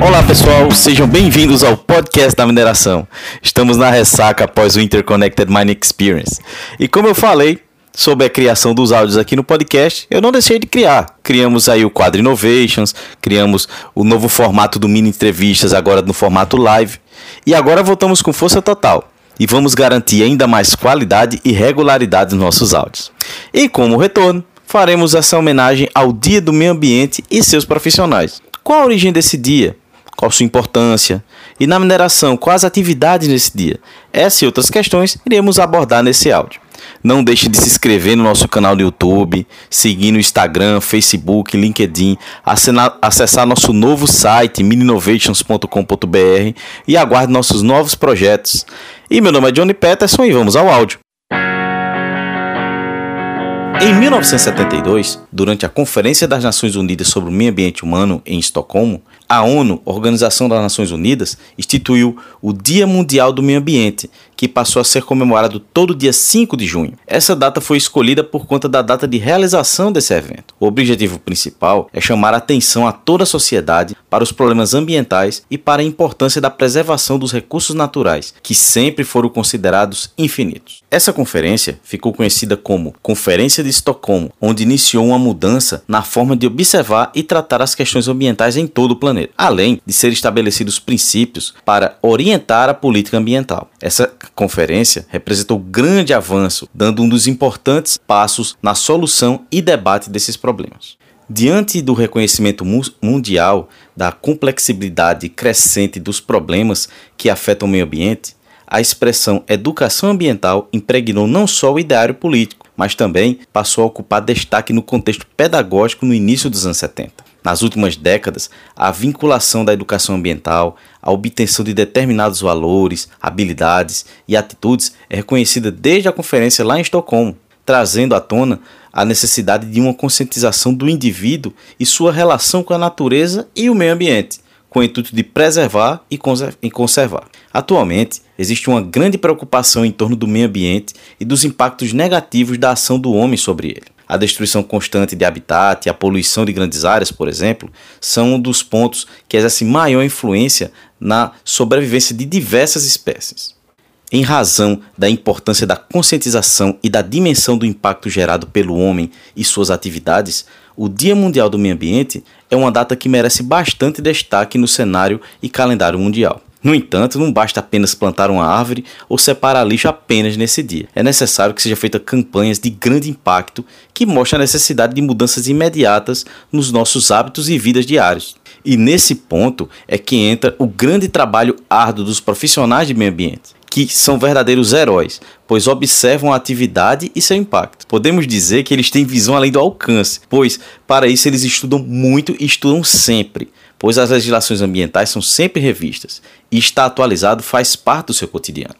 Olá pessoal, sejam bem-vindos ao podcast da mineração. Estamos na ressaca após o Interconnected Mining Experience. E como eu falei sobre a criação dos áudios aqui no podcast, eu não deixei de criar. Criamos aí o quadro Innovations, criamos o novo formato do mini entrevistas agora no formato live. E agora voltamos com força total e vamos garantir ainda mais qualidade e regularidade nos nossos áudios. E como retorno, faremos essa homenagem ao Dia do Meio Ambiente e seus profissionais. Qual a origem desse dia? Qual sua importância, e na mineração, quais atividades nesse dia. Essa e outras questões iremos abordar nesse áudio. Não deixe de se inscrever no nosso canal no YouTube, seguir no Instagram, Facebook, LinkedIn, acessar nosso novo site mininovations.com.br e aguarde nossos novos projetos. E meu nome é Johnny Peterson e vamos ao áudio. Em 1972, durante a Conferência das Nações Unidas sobre o Meio Ambiente Humano em Estocolmo, a ONU, Organização das Nações Unidas, instituiu o Dia Mundial do Meio Ambiente, que passou a ser comemorado todo dia 5 de junho. Essa data foi escolhida por conta da data de realização desse evento. O objetivo principal é chamar a atenção a toda a sociedade para os problemas ambientais e para a importância da preservação dos recursos naturais, que sempre foram considerados infinitos. Essa conferência ficou conhecida como Conferência de Estocolmo, onde iniciou uma mudança na forma de observar e tratar as questões ambientais em todo o planeta, além de ser estabelecidos princípios para orientar a política ambiental. Essa conferência representou grande avanço, dando um dos importantes passos na solução e debate desses problemas. Diante do reconhecimento mundial da complexibilidade crescente dos problemas que afetam o meio ambiente, a expressão educação ambiental impregnou não só o ideário político, mas também passou a ocupar destaque no contexto pedagógico no início dos anos 70. Nas últimas décadas, a vinculação da educação ambiental, a obtenção de determinados valores, habilidades e atitudes é reconhecida desde a conferência lá em Estocolmo, trazendo à tona a necessidade de uma conscientização do indivíduo e sua relação com a natureza e o meio ambiente, com o intuito de preservar e conservar. Atualmente, existe uma grande preocupação em torno do meio ambiente e dos impactos negativos da ação do homem sobre ele a destruição constante de habitat e a poluição de grandes áreas, por exemplo, são um dos pontos que exercem maior influência na sobrevivência de diversas espécies. Em razão da importância da conscientização e da dimensão do impacto gerado pelo homem e suas atividades, o Dia Mundial do Meio Ambiente é uma data que merece bastante destaque no cenário e calendário mundial. No entanto, não basta apenas plantar uma árvore ou separar lixo apenas nesse dia. É necessário que sejam feitas campanhas de grande impacto que mostrem a necessidade de mudanças imediatas nos nossos hábitos e vidas diários. E nesse ponto é que entra o grande trabalho árduo dos profissionais de meio ambiente, que são verdadeiros heróis, pois observam a atividade e seu impacto. Podemos dizer que eles têm visão além do alcance, pois para isso eles estudam muito e estudam sempre pois as legislações ambientais são sempre revistas e estar atualizado faz parte do seu cotidiano.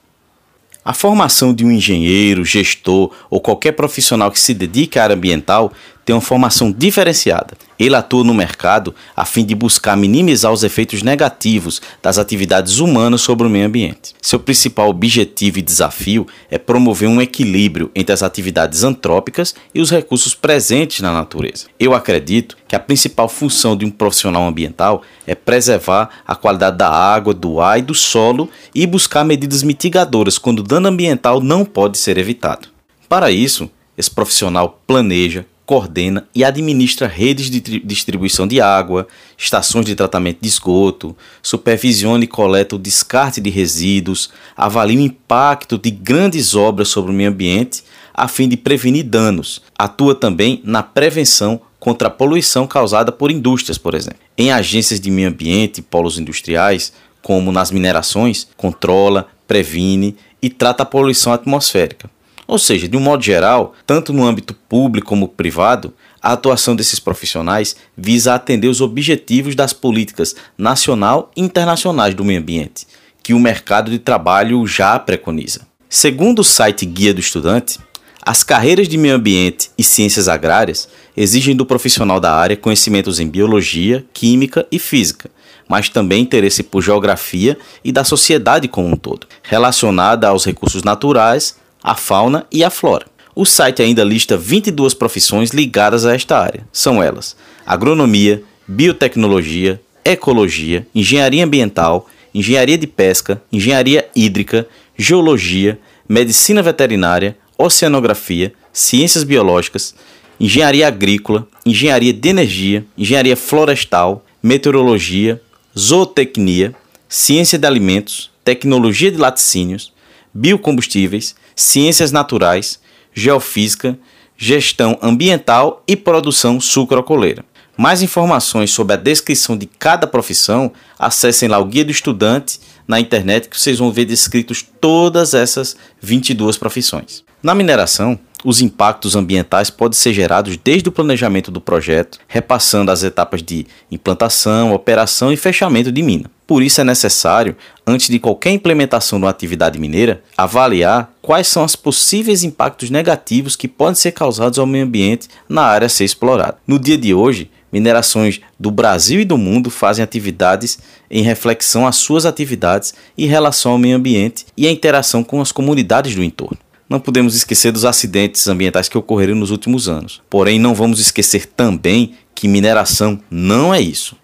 A formação de um engenheiro, gestor ou qualquer profissional que se dedique à área ambiental tem uma formação diferenciada. Ele atua no mercado a fim de buscar minimizar os efeitos negativos das atividades humanas sobre o meio ambiente. Seu principal objetivo e desafio é promover um equilíbrio entre as atividades antrópicas e os recursos presentes na natureza. Eu acredito que a principal função de um profissional ambiental é preservar a qualidade da água, do ar e do solo e buscar medidas mitigadoras quando o dano ambiental não pode ser evitado. Para isso, esse profissional planeja, coordena e administra redes de distribuição de água, estações de tratamento de esgoto, supervisiona e coleta o descarte de resíduos, avalia o impacto de grandes obras sobre o meio ambiente a fim de prevenir danos. Atua também na prevenção contra a poluição causada por indústrias, por exemplo. Em agências de meio ambiente e polos industriais, como nas minerações, controla, previne e trata a poluição atmosférica. Ou seja, de um modo geral, tanto no âmbito público como privado, a atuação desses profissionais visa atender os objetivos das políticas nacional e internacionais do meio ambiente, que o mercado de trabalho já preconiza. Segundo o site Guia do Estudante, as carreiras de meio ambiente e ciências agrárias exigem do profissional da área conhecimentos em biologia, química e física, mas também interesse por geografia e da sociedade como um todo, relacionada aos recursos naturais, a fauna e a flora. O site ainda lista 22 profissões ligadas a esta área. São elas: agronomia, biotecnologia, ecologia, engenharia ambiental, engenharia de pesca, engenharia hídrica, geologia, medicina veterinária, oceanografia, ciências biológicas, engenharia agrícola, engenharia de energia, engenharia florestal, meteorologia, zootecnia, ciência de alimentos, tecnologia de laticínios, biocombustíveis, ciências naturais, geofísica, gestão ambiental e produção sucrocoleira. Mais informações sobre a descrição de cada profissão, acessem lá o Guia do Estudante na internet que vocês vão ver descritos todas essas 22 profissões. Na mineração, os impactos ambientais podem ser gerados desde o planejamento do projeto, repassando as etapas de implantação, operação e fechamento de mina. Por isso é necessário, antes de qualquer implementação de uma atividade mineira, avaliar quais são os possíveis impactos negativos que podem ser causados ao meio ambiente na área a ser explorada. No dia de hoje, minerações do Brasil e do mundo fazem atividades em reflexão às suas atividades em relação ao meio ambiente e à interação com as comunidades do entorno. Não podemos esquecer dos acidentes ambientais que ocorreram nos últimos anos. Porém, não vamos esquecer também que mineração não é isso.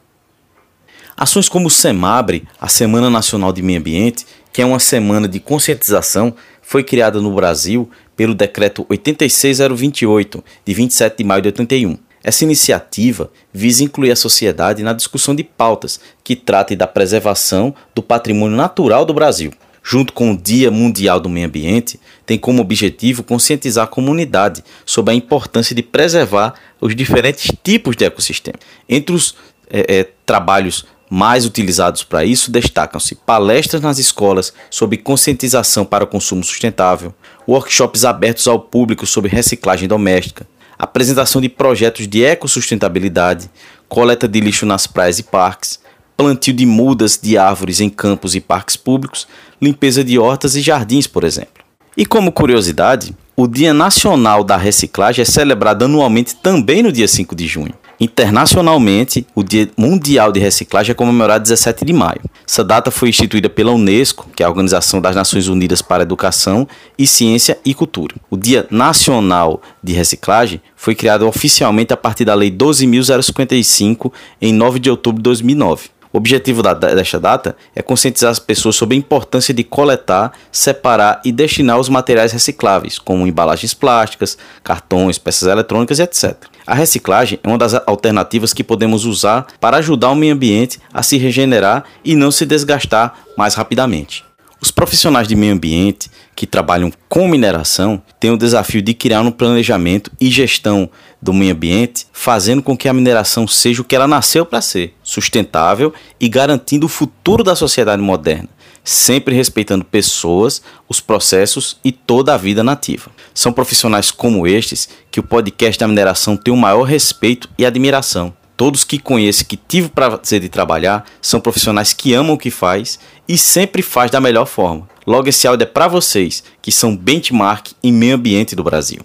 Ações como o SEMABRE, a Semana Nacional de Meio Ambiente, que é uma semana de conscientização, foi criada no Brasil pelo Decreto 86028, de 27 de maio de 81. Essa iniciativa visa incluir a sociedade na discussão de pautas que tratem da preservação do patrimônio natural do Brasil. Junto com o Dia Mundial do Meio Ambiente, tem como objetivo conscientizar a comunidade sobre a importância de preservar os diferentes tipos de ecossistema. Entre os é, é, trabalhos mais utilizados para isso destacam-se palestras nas escolas sobre conscientização para o consumo sustentável, workshops abertos ao público sobre reciclagem doméstica, apresentação de projetos de ecossustentabilidade, coleta de lixo nas praias e parques, plantio de mudas de árvores em campos e parques públicos, limpeza de hortas e jardins, por exemplo. E como curiosidade, o Dia Nacional da Reciclagem é celebrado anualmente também no dia 5 de junho. Internacionalmente, o Dia Mundial de Reciclagem é comemorado 17 de maio. Essa data foi instituída pela Unesco, que é a Organização das Nações Unidas para Educação e Ciência e Cultura. O Dia Nacional de Reciclagem foi criado oficialmente a partir da Lei 12.055 em 9 de outubro de 2009. O objetivo da, desta data é conscientizar as pessoas sobre a importância de coletar, separar e destinar os materiais recicláveis, como embalagens plásticas, cartões, peças eletrônicas, etc. A reciclagem é uma das alternativas que podemos usar para ajudar o meio ambiente a se regenerar e não se desgastar mais rapidamente. Os profissionais de meio ambiente que trabalham com mineração têm o desafio de criar um planejamento e gestão do meio ambiente, fazendo com que a mineração seja o que ela nasceu para ser, sustentável e garantindo o futuro da sociedade moderna, sempre respeitando pessoas, os processos e toda a vida nativa. São profissionais como estes que o podcast da mineração tem o maior respeito e admiração Todos que conheço que tive o prazer de trabalhar são profissionais que amam o que faz e sempre faz da melhor forma. Logo esse áudio é para vocês que são benchmark em meio ambiente do Brasil.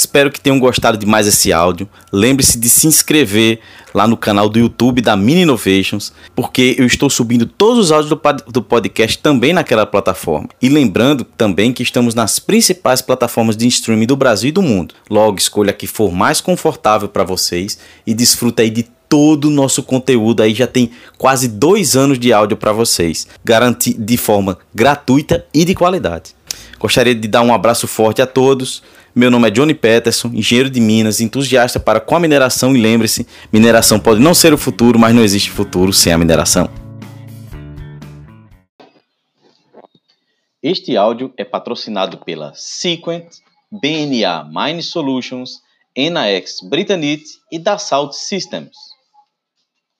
Espero que tenham gostado de mais esse áudio. Lembre-se de se inscrever lá no canal do YouTube da Mini Innovations, porque eu estou subindo todos os áudios do podcast também naquela plataforma. E lembrando também que estamos nas principais plataformas de streaming do Brasil e do mundo. Logo, escolha a que for mais confortável para vocês e desfruta aí de todo o nosso conteúdo aí já tem quase dois anos de áudio para vocês, garantir de forma gratuita e de qualidade. Gostaria de dar um abraço forte a todos. Meu nome é Johnny Peterson, engenheiro de Minas, entusiasta para com a mineração e lembre-se, mineração pode não ser o futuro, mas não existe futuro sem a mineração. Este áudio é patrocinado pela Sequent, BNA Mine Solutions, NAX Britanite e Dassault Systems.